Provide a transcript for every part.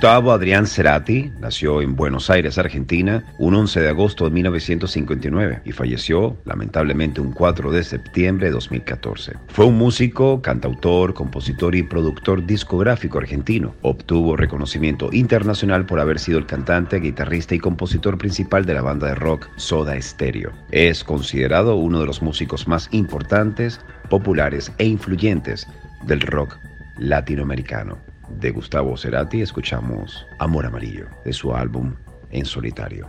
Gustavo Adrián Cerati nació en Buenos Aires, Argentina, un 11 de agosto de 1959 y falleció, lamentablemente, un 4 de septiembre de 2014. Fue un músico, cantautor, compositor y productor discográfico argentino. Obtuvo reconocimiento internacional por haber sido el cantante, guitarrista y compositor principal de la banda de rock Soda Stereo. Es considerado uno de los músicos más importantes, populares e influyentes del rock latinoamericano de Gustavo Cerati escuchamos Amor Amarillo de su álbum En Solitario.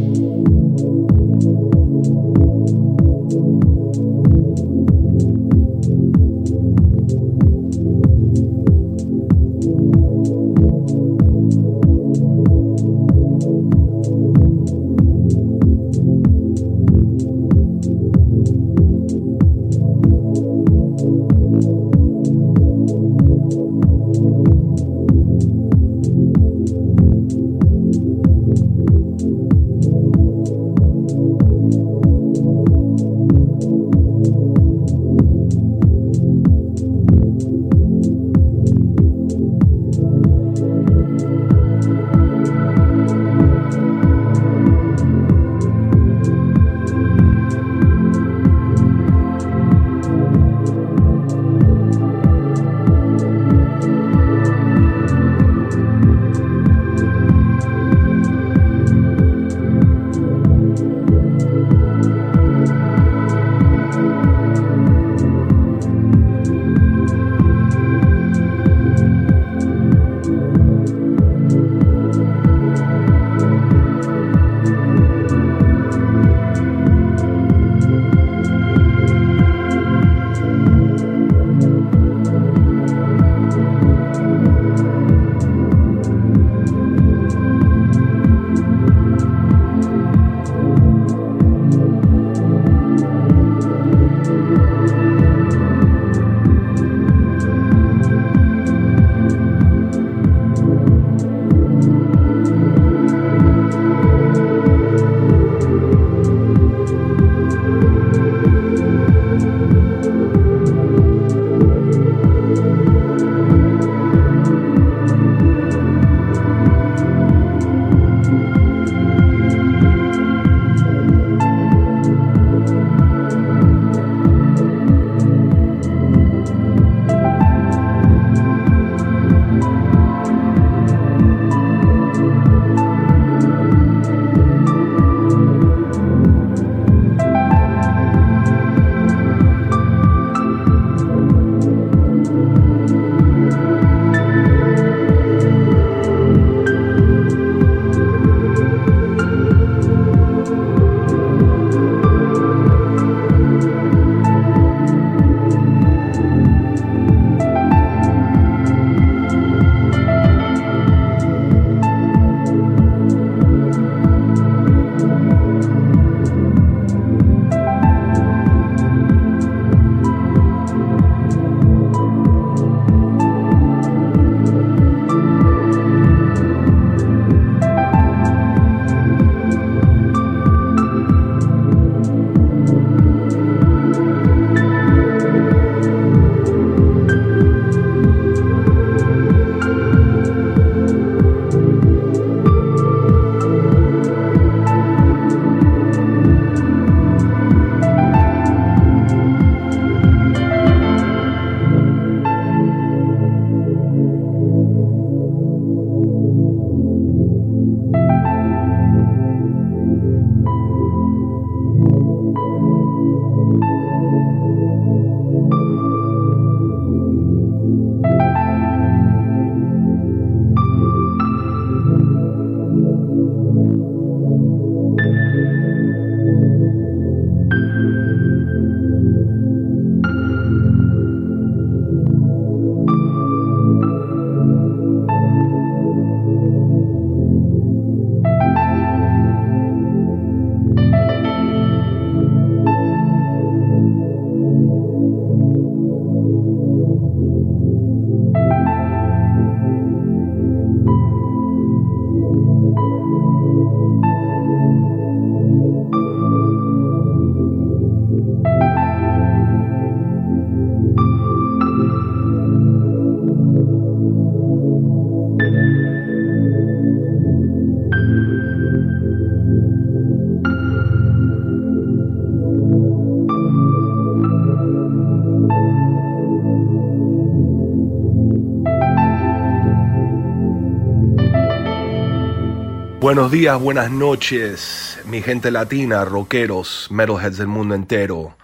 Buenos días, buenas noches, mi gente latina, rockeros, metalheads del mundo entero.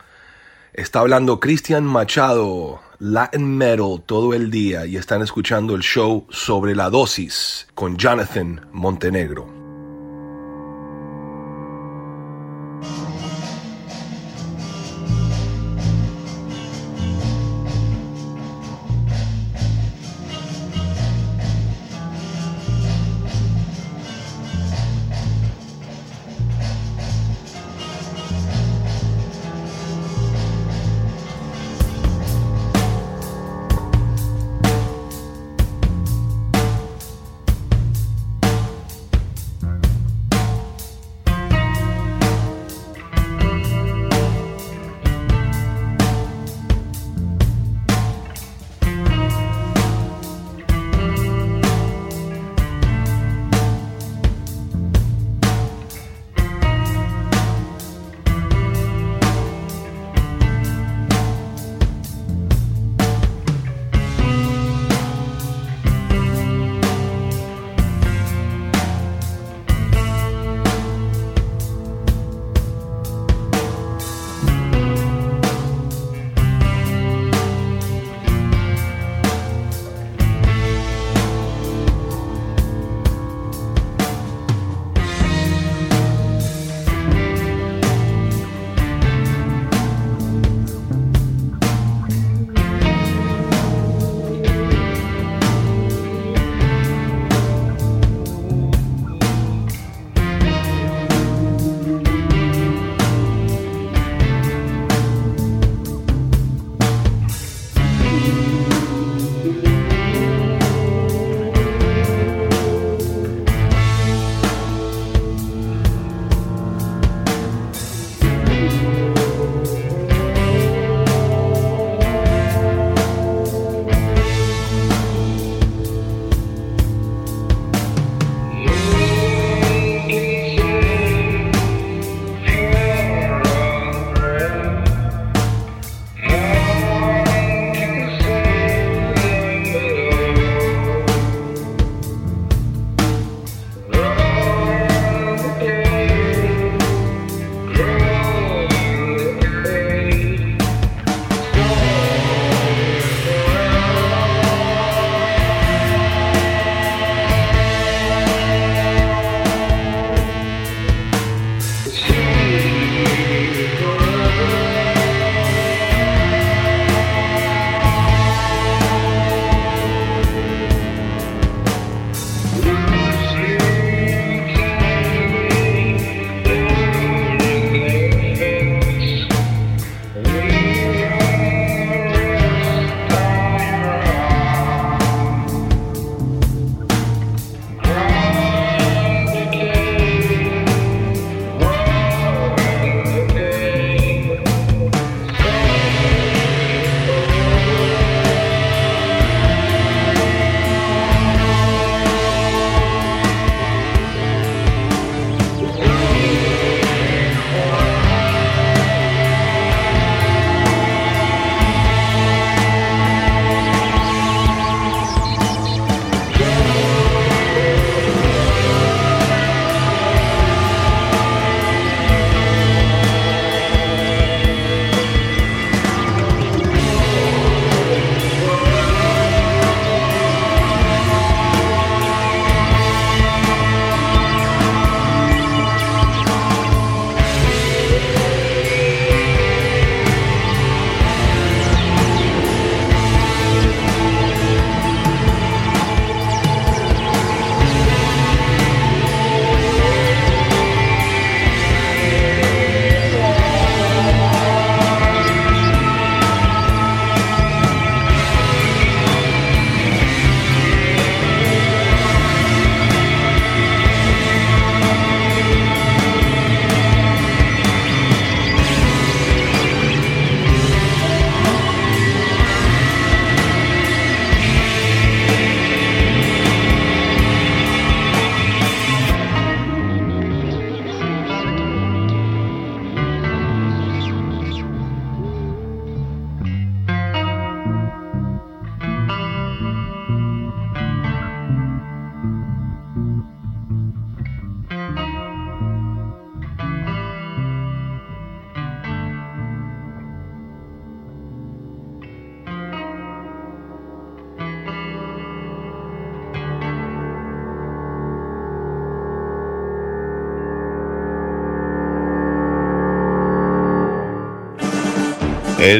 Está hablando Cristian Machado, Latin Metal todo el día y están escuchando el show sobre la dosis con Jonathan Montenegro.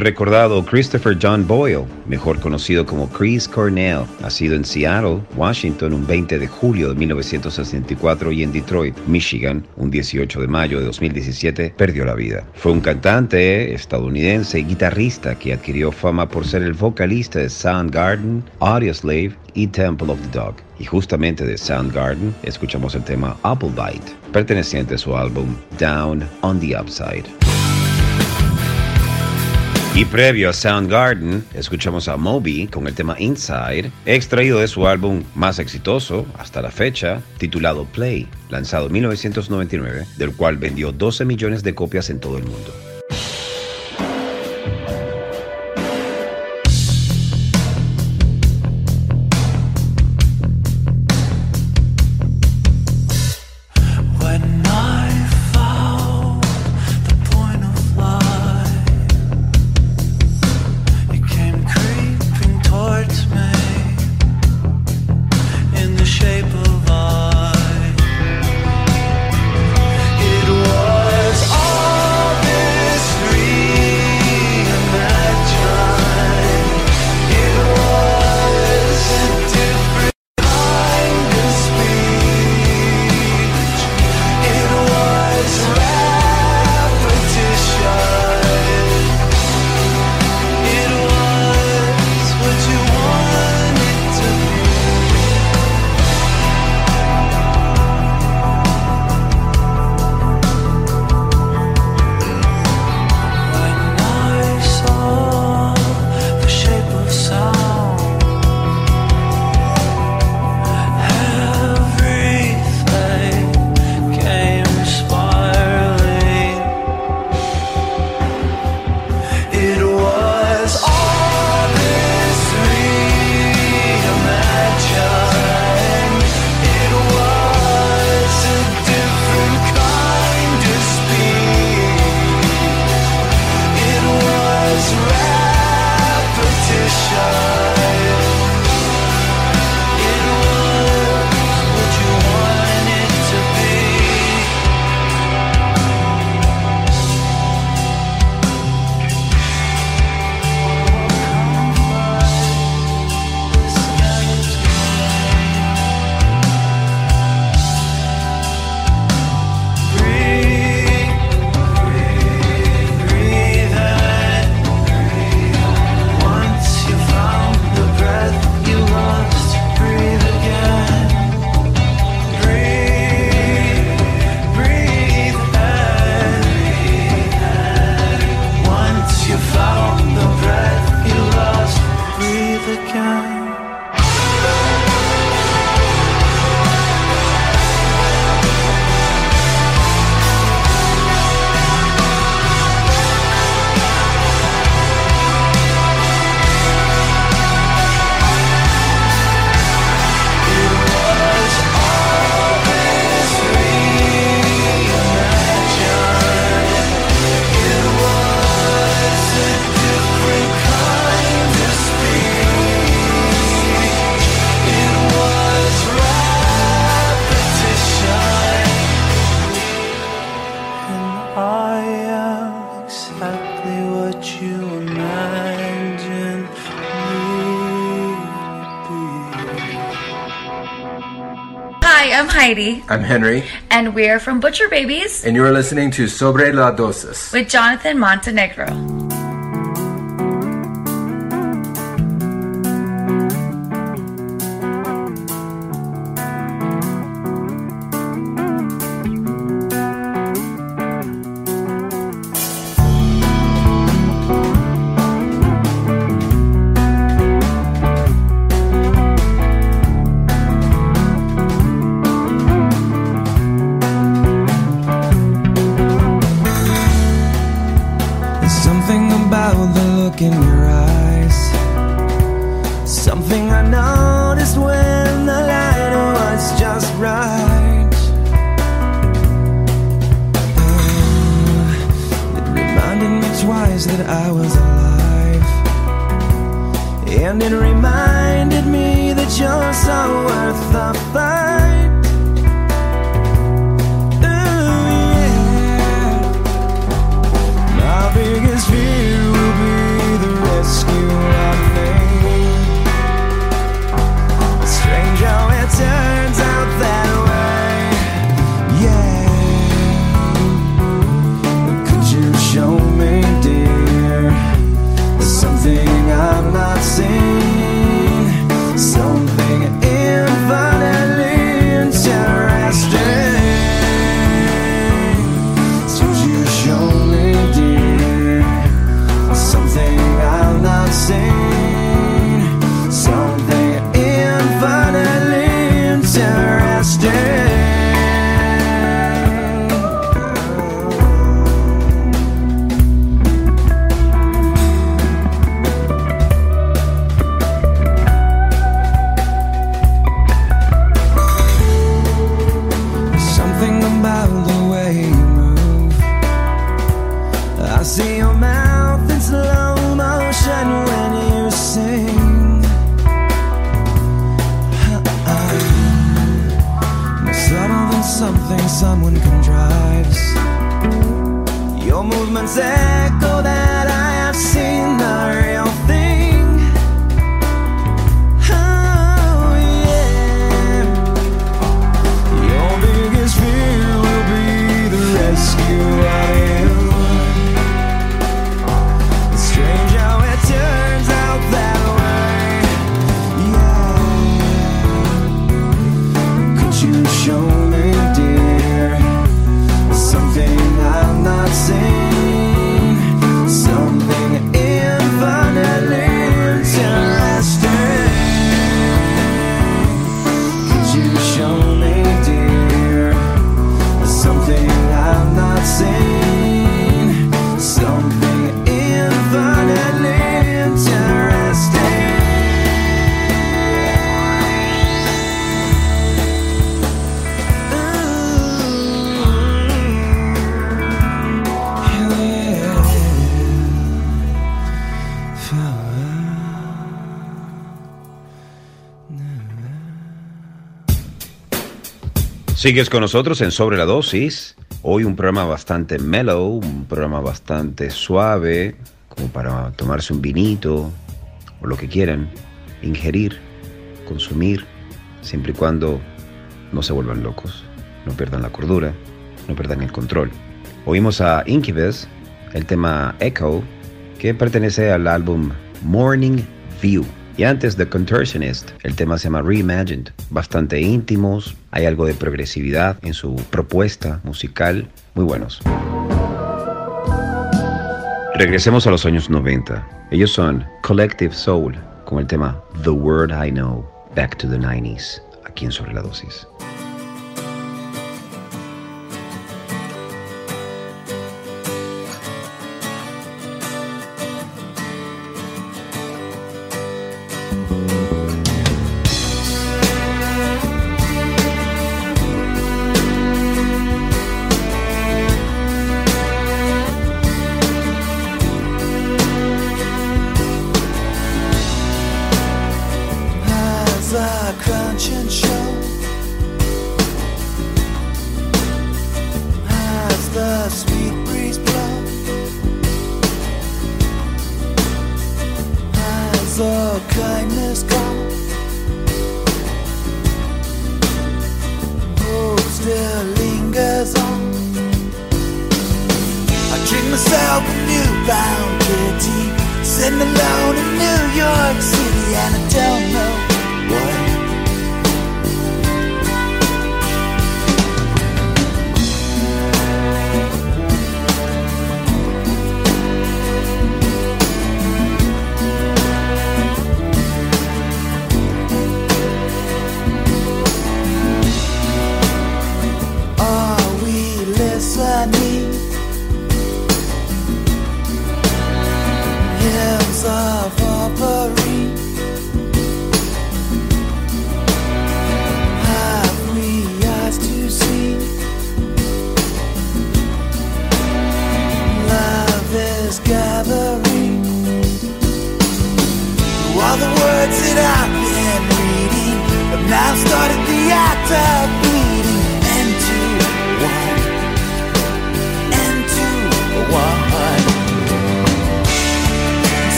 Recordado Christopher John Boyle, mejor conocido como Chris Cornell, nacido en Seattle, Washington, un 20 de julio de 1964 y en Detroit, Michigan, un 18 de mayo de 2017, perdió la vida. Fue un cantante estadounidense y guitarrista que adquirió fama por ser el vocalista de Soundgarden, Audioslave y Temple of the Dog. Y justamente de Soundgarden escuchamos el tema Apple Bite, perteneciente a su álbum Down on the Upside. Y previo a Soundgarden, escuchamos a Moby con el tema Inside, extraído de su álbum más exitoso hasta la fecha, titulado Play, lanzado en 1999, del cual vendió 12 millones de copias en todo el mundo. I'm Henry. And we're from Butcher Babies. And you're listening to Sobre la Dosis with Jonathan Montenegro. Sigues con nosotros en Sobre la Dosis. Hoy un programa bastante mellow, un programa bastante suave, como para tomarse un vinito o lo que quieran, ingerir, consumir, siempre y cuando no se vuelvan locos, no pierdan la cordura, no pierdan el control. Oímos a Incubus, el tema Echo, que pertenece al álbum Morning View. Y antes The Contortionist, el tema se llama Reimagined, bastante íntimos, hay algo de progresividad en su propuesta musical, muy buenos. Regresemos a los años 90. Ellos son Collective Soul con el tema The Word I Know, Back to the 90s, aquí en Sobre la Dosis.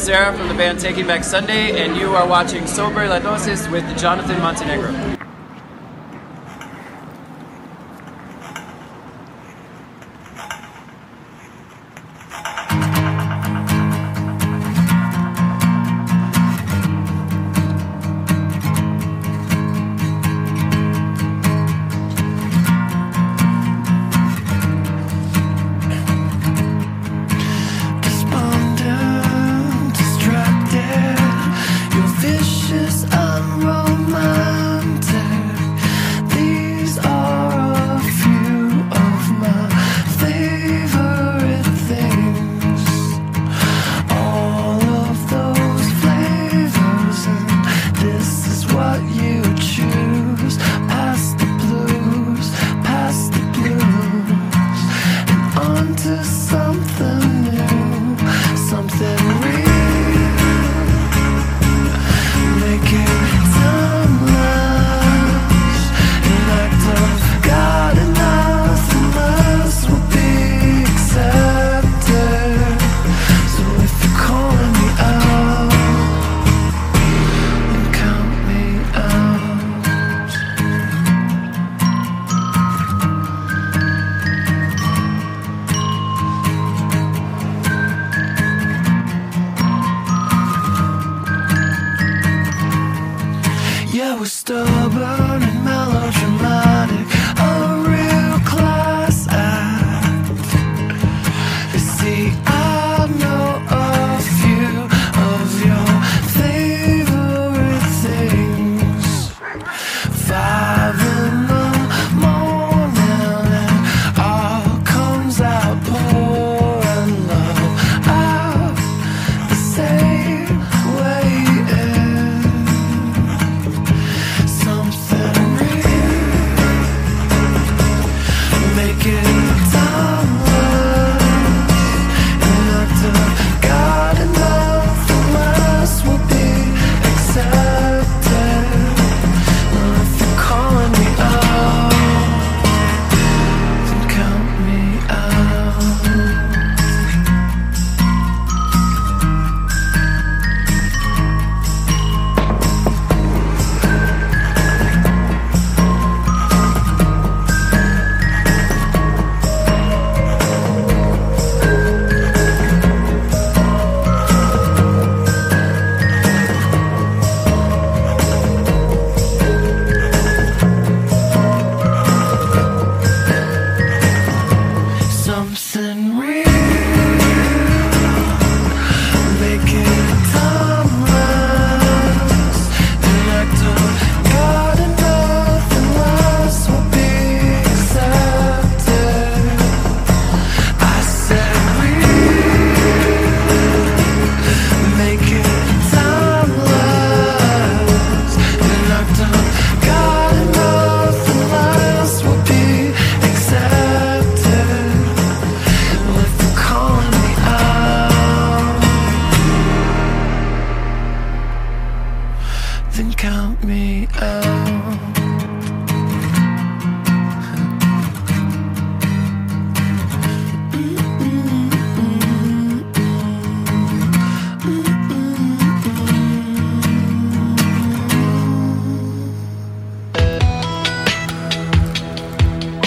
Adam Lazara from the band Taking Back Sunday, and you are watching Sober La Dosis with Jonathan Montenegro.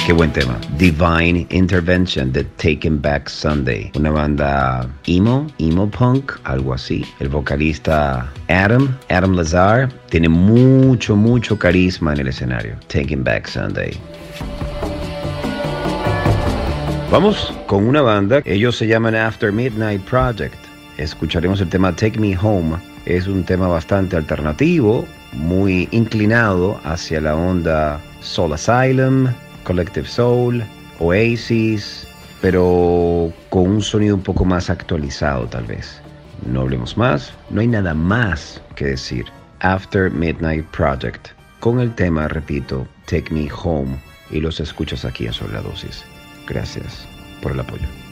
Qué buen tema. Divine Intervention de Taken Back Sunday. Una banda emo, emo punk, algo así. El vocalista Adam, Adam Lazar, tiene mucho, mucho carisma en el escenario. Taken Back Sunday. Vamos con una banda. Ellos se llaman After Midnight Project. Escucharemos el tema Take Me Home. Es un tema bastante alternativo, muy inclinado hacia la onda Soul Asylum, Collective Soul, Oasis, pero con un sonido un poco más actualizado tal vez. No hablemos más, no hay nada más que decir. After Midnight Project, con el tema, repito, Take Me Home, y los escuchas aquí en Sobre. Gracias por el apoyo.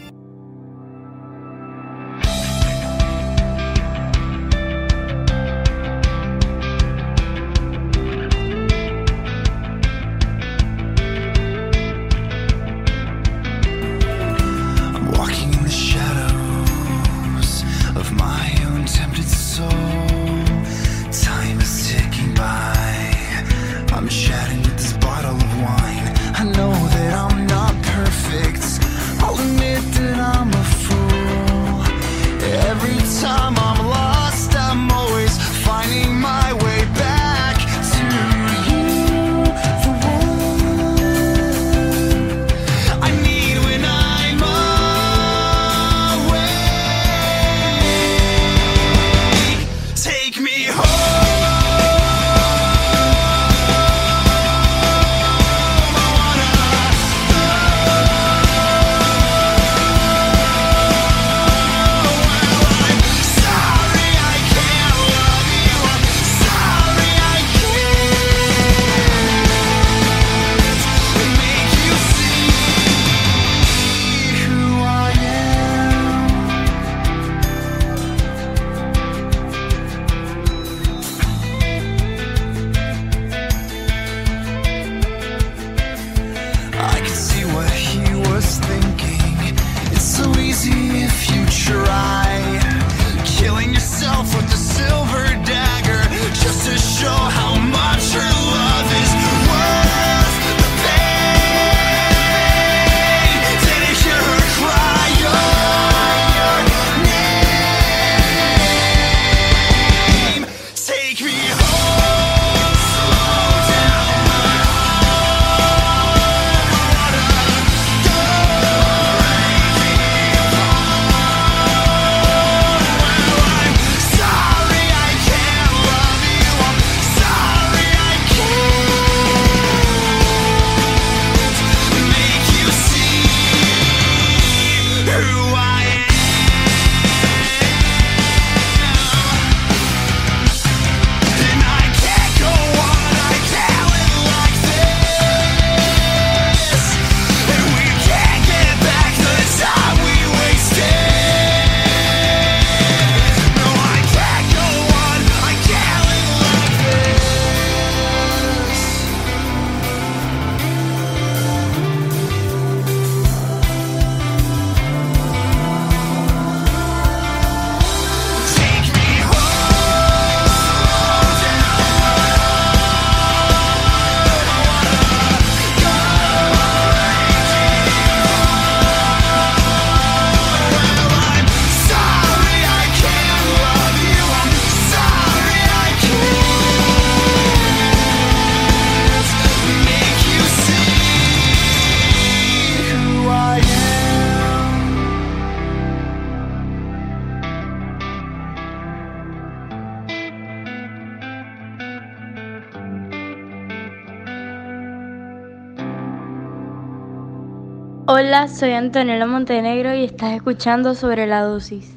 Soy Antonella Montenegro y estás escuchando sobre la dosis.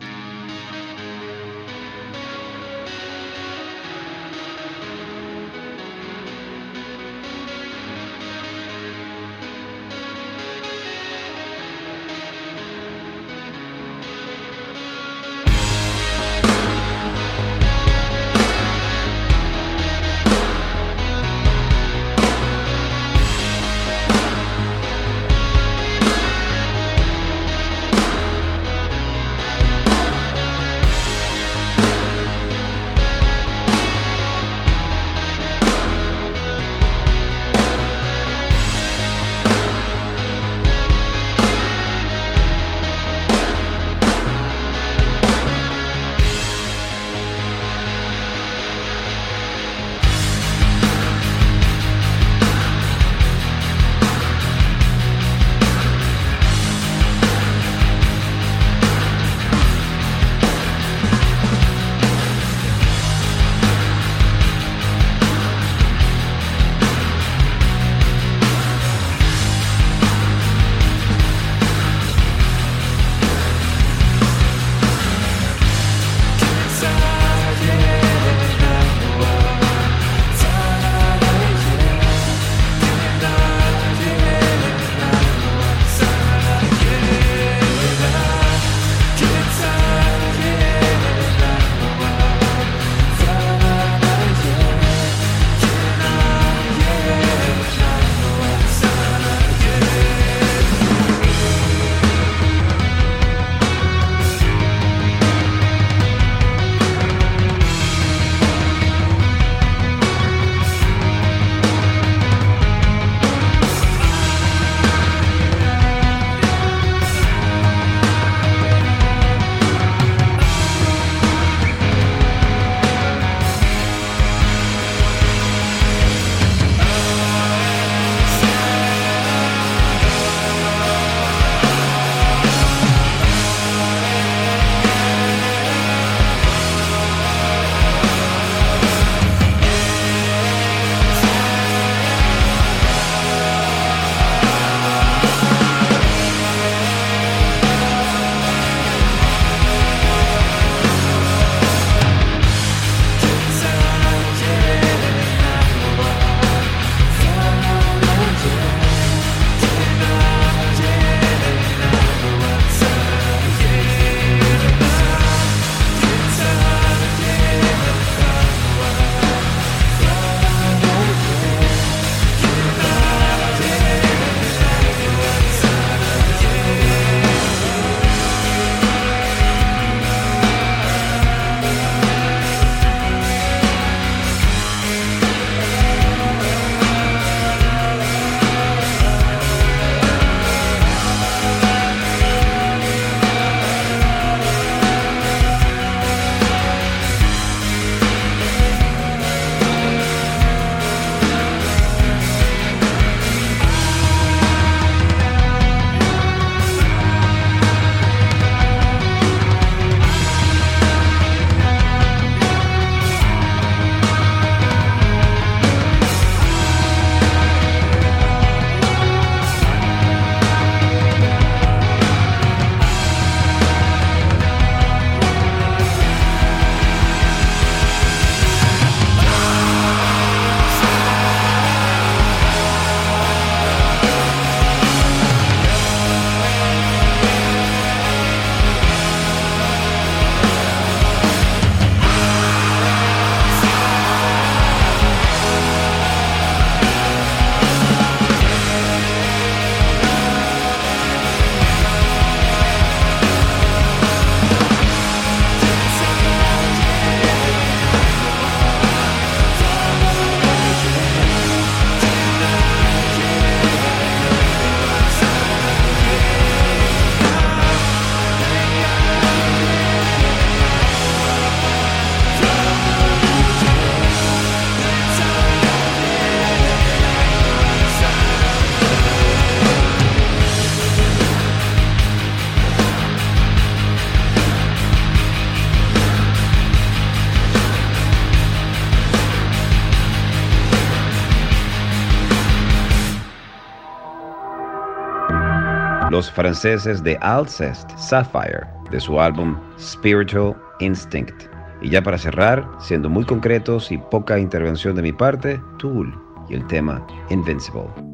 Franceses de Alcest Sapphire, de su álbum Spiritual Instinct. Y ya para cerrar, siendo muy concretos y poca intervención de mi parte, Tool y el tema Invincible.